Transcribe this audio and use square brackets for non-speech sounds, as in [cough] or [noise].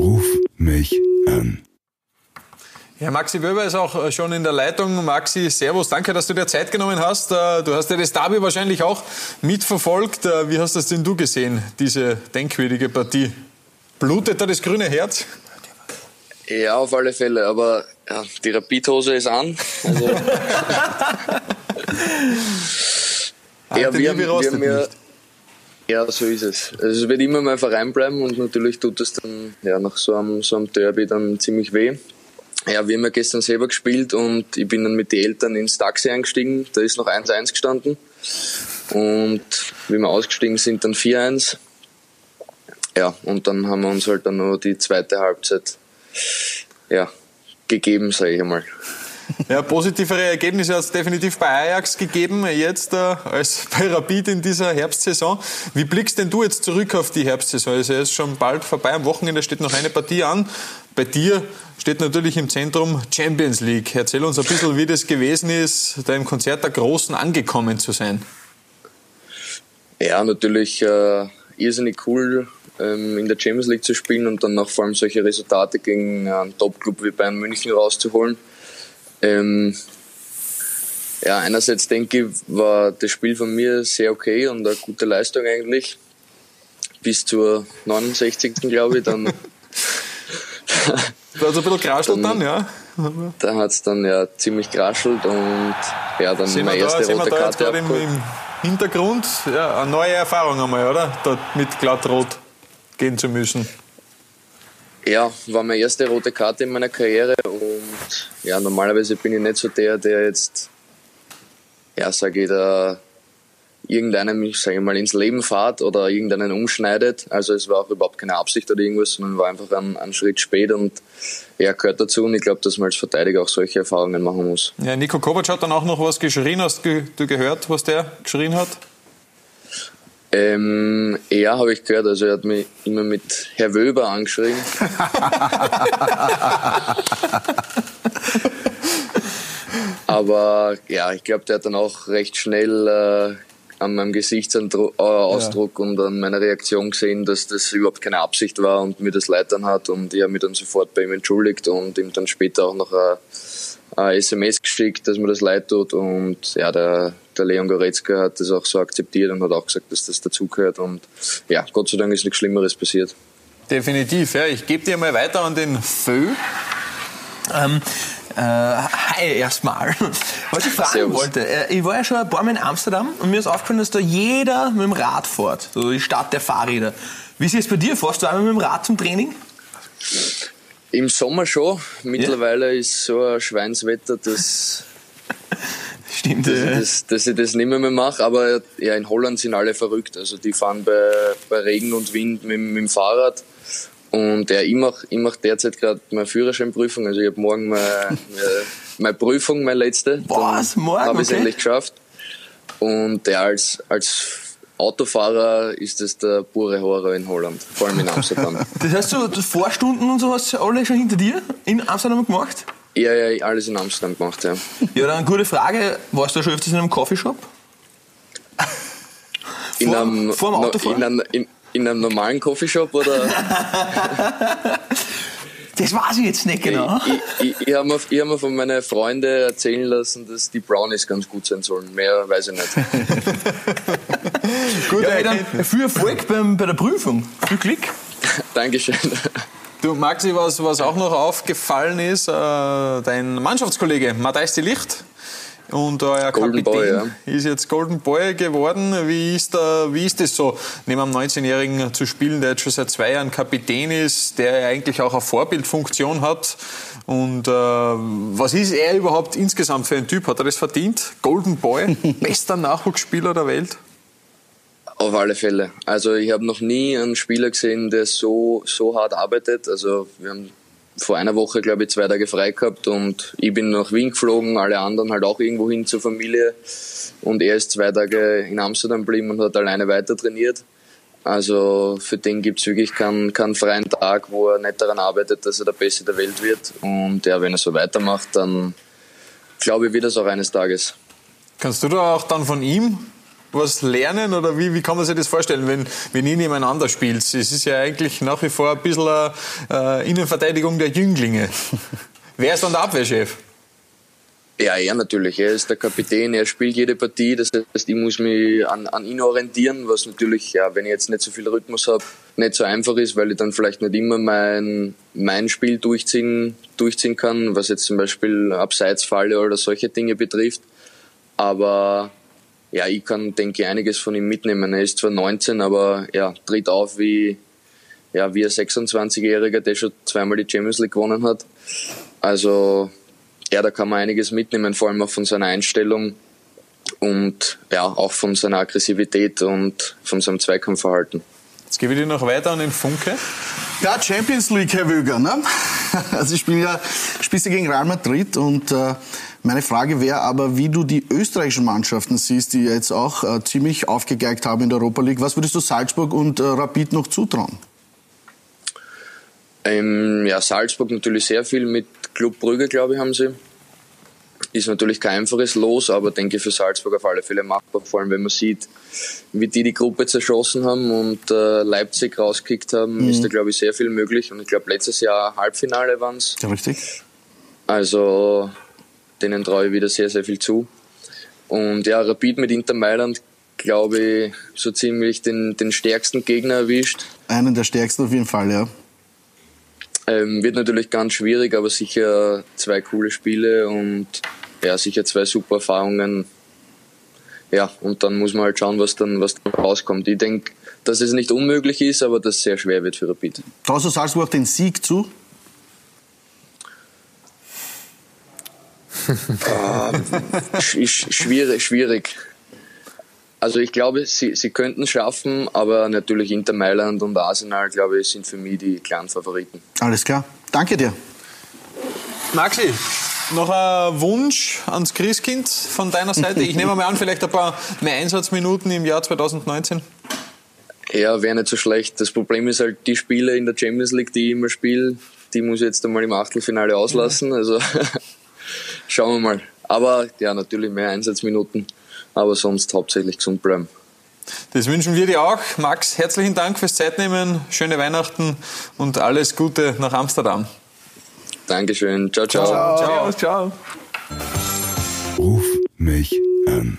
Ruf mich an. Ja, Maxi Wöber ist auch äh, schon in der Leitung. Maxi, Servus, danke, dass du dir Zeit genommen hast. Äh, du hast ja das Derby wahrscheinlich auch mitverfolgt. Äh, wie hast das denn du gesehen, diese denkwürdige Partie? Blutet da das grüne Herz? Ja, auf alle Fälle, aber ja, die Rapidhose ist an. Also, [laughs] ja, wir, wir haben ja, ja, so ist es. Also es wird immer mein Verein bleiben und natürlich tut es dann ja, nach so einem, so einem Derby dann ziemlich weh. Ja, wir haben ja gestern selber gespielt und ich bin dann mit den Eltern ins Taxi eingestiegen. Da ist noch 1-1 gestanden. Und wie wir ausgestiegen sind, dann 4-1. Ja, und dann haben wir uns halt dann noch die zweite Halbzeit ja, gegeben, sage ich einmal. Ja, positivere Ergebnisse hat es definitiv bei Ajax gegeben, jetzt äh, als [laughs] bei Rapid in dieser Herbstsaison. Wie blickst denn du jetzt zurück auf die Herbstsaison? Er ist schon bald vorbei, am Wochenende steht noch eine Partie an. Bei dir steht natürlich im Zentrum Champions League. Erzähl uns ein bisschen, wie das gewesen ist, da im Konzert der Großen angekommen zu sein. Ja, natürlich äh, irrsinnig cool, ähm, in der Champions League zu spielen und dann auch vor allem solche Resultate gegen einen Top-Club wie Bayern München rauszuholen. Ähm, ja, einerseits denke ich, war das Spiel von mir sehr okay und eine gute Leistung eigentlich. Bis zur 69. glaube ich, dann. da hat es ein bisschen geraschelt dann, dann, ja. Da hat es dann ja ziemlich geraschelt und ja, dann sind meine erste da, rote Karte. Im, Im Hintergrund, ja, eine neue Erfahrung einmal, oder? Dort mit glattrot gehen zu müssen. Ja, war meine erste rote Karte in meiner Karriere und ja, normalerweise bin ich nicht so der, der jetzt, ja, sage ich, da irgendeinem, sage ich mal, ins Leben fahrt oder irgendeinen umschneidet. Also es war auch überhaupt keine Absicht oder irgendwas, sondern war einfach ein, ein Schritt spät und ja, gehört dazu und ich glaube, dass man als Verteidiger auch solche Erfahrungen machen muss. Ja, Nico Kovac hat dann auch noch was geschrien. Hast du gehört, was der geschrien hat? Ähm, ja, habe ich gehört. Also er hat mich immer mit Herr Wöber angeschrien. [laughs] [laughs] Aber ja, ich glaube, der hat dann auch recht schnell äh, an meinem Gesichtsausdruck äh, ja. und an meiner Reaktion gesehen, dass das überhaupt keine Absicht war und mir das leid dann hat. Und ich habe mich dann sofort bei ihm entschuldigt und ihm dann später auch noch eine, eine SMS geschickt, dass mir das leid tut. Und ja, der, der Leon Goretzka hat das auch so akzeptiert und hat auch gesagt, dass das dazugehört. Und ja, Gott sei Dank ist nichts Schlimmeres passiert. Definitiv, ja. Ich gebe dir mal weiter an den Fö. Ähm, äh, hi erstmal. Was ich fragen Servus. wollte, äh, ich war ja schon ein paar Mal in Amsterdam und mir ist aufgefallen, dass da jeder mit dem Rad fährt. So die Stadt der Fahrräder. Wie ist es bei dir? Fährst du einmal mit dem Rad zum Training? Im Sommer schon. Mittlerweile ja. ist so ein Schweinswetter, dass [laughs] Stimmt, dass, ja. ich das, dass ich das nicht mehr, mehr mache. Aber ja, in Holland sind alle verrückt. Also die fahren bei, bei Regen und Wind mit, mit dem Fahrrad. Und ja, ich mache ich mach derzeit gerade meine Führerscheinprüfung. Also ich habe morgen meine, meine, Prüfung, meine letzte. Was? Morgen? Habe ich es okay. endlich geschafft. Und ja, als, als Autofahrer ist das der pure Horror in Holland, vor allem in Amsterdam. [laughs] das heißt, du Vorstunden und so hast du alle schon hinter dir in Amsterdam gemacht? Ja, ja, alles in Amsterdam gemacht, ja. Ja, dann eine gute Frage. Warst du schon öfters in einem Coffeeshop? In vor, einem, vor dem Autofahren? In, einem, in, in einem normalen Coffeeshop oder? [laughs] das weiß ich jetzt nicht genau. Ich, ich, ich habe mir, hab mir von meinen Freunden erzählen lassen, dass die Brownies ganz gut sein sollen. Mehr weiß ich nicht. gut, ja, dann viel Erfolg beim, bei der Prüfung. Viel Glück. [laughs] Dankeschön. Du, Maxi, was, was auch noch aufgefallen ist, äh, dein Mannschaftskollege Matthijs de Licht und euer Golden Kapitän Boy, ja. ist jetzt Golden Boy geworden. Wie ist, da, wie ist das so, neben einem 19-Jährigen zu spielen, der jetzt schon seit zwei Jahren Kapitän ist, der eigentlich auch eine Vorbildfunktion hat? Und äh, was ist er überhaupt insgesamt für ein Typ? Hat er das verdient? Golden Boy, [laughs] bester Nachwuchsspieler der Welt? Auf alle Fälle. Also ich habe noch nie einen Spieler gesehen, der so, so hart arbeitet. Also wir haben vor einer Woche, glaube ich, zwei Tage frei gehabt und ich bin nach Wien geflogen, alle anderen halt auch irgendwo hin zur Familie und er ist zwei Tage in Amsterdam geblieben und hat alleine weiter trainiert. Also für den gibt es wirklich keinen, keinen freien Tag, wo er nicht daran arbeitet, dass er der Beste der Welt wird. Und ja, wenn er so weitermacht, dann glaube ich, wird es auch eines Tages. Kannst du da auch dann von ihm was lernen oder wie, wie kann man sich das vorstellen, wenn, wenn ihr nebeneinander spielt? Es ist ja eigentlich nach wie vor ein bisschen eine äh, Innenverteidigung der Jünglinge. [laughs] Wer ist dann der Abwehrchef? Ja, er natürlich. Er ist der Kapitän, er spielt jede Partie. Das heißt, ich muss mich an, an ihn orientieren, was natürlich, ja, wenn ich jetzt nicht so viel Rhythmus habe, nicht so einfach ist, weil ich dann vielleicht nicht immer mein, mein Spiel durchziehen, durchziehen kann, was jetzt zum Beispiel Abseitsfalle oder solche Dinge betrifft. Aber ja, ich kann, denke ich, einiges von ihm mitnehmen. Er ist zwar 19, aber ja, tritt auf wie, ja, wie ein 26-Jähriger, der schon zweimal die Champions League gewonnen hat. Also ja, da kann man einiges mitnehmen, vor allem auch von seiner Einstellung und ja, auch von seiner Aggressivität und von seinem Zweikampfverhalten. Jetzt gebe ich dir noch weiter an den Funke. Ja, Champions League, Herr Wöger. Ne? [laughs] Also ich spiele ja spielst ja gegen Real Madrid und äh, meine Frage wäre aber, wie du die österreichischen Mannschaften siehst, die jetzt auch äh, ziemlich aufgegeigt haben in der Europa League. Was würdest du Salzburg und äh, Rapid noch zutrauen? Ähm, ja, Salzburg natürlich sehr viel mit Club Brügge, glaube ich, haben sie. Ist natürlich kein einfaches Los, aber denke für Salzburg auf alle Fälle machbar, vor allem wenn man sieht, wie die die Gruppe zerschossen haben und äh, Leipzig rausgekickt haben, mhm. ist da glaube ich sehr viel möglich. Und ich glaube letztes Jahr Halbfinale waren es. Ja, richtig. Also denen traue ich wieder sehr, sehr viel zu. Und ja, Rapid mit Inter Mailand, glaube ich, so ziemlich den, den stärksten Gegner erwischt. Einen der stärksten auf jeden Fall, ja. Ähm, wird natürlich ganz schwierig, aber sicher zwei coole Spiele und ja, sicher zwei super Erfahrungen. Ja, und dann muss man halt schauen, was dann, was dann rauskommt. Ich denke, dass es nicht unmöglich ist, aber dass es sehr schwer wird für Rapid. Traust du Salzburg den Sieg zu? Äh, schwierig, schwierig. Also ich glaube, sie, sie könnten es schaffen, aber natürlich Inter Mailand und Arsenal, glaube ich, sind für mich die kleinen Favoriten. Alles klar. Danke dir. Maxi, noch ein Wunsch ans Christkind von deiner Seite? Ich nehme mal an, vielleicht ein paar mehr Einsatzminuten im Jahr 2019. Ja, wäre nicht so schlecht. Das Problem ist halt, die Spiele in der Champions League, die ich immer spiele, die muss ich jetzt einmal im Achtelfinale auslassen. Also [laughs] schauen wir mal. Aber ja, natürlich mehr Einsatzminuten aber sonst hauptsächlich gesund bleiben. Das wünschen wir dir auch. Max, herzlichen Dank fürs Zeitnehmen, schöne Weihnachten und alles Gute nach Amsterdam. Dankeschön. Ciao, ciao. Ciao, ciao. ciao. Ruf mich an.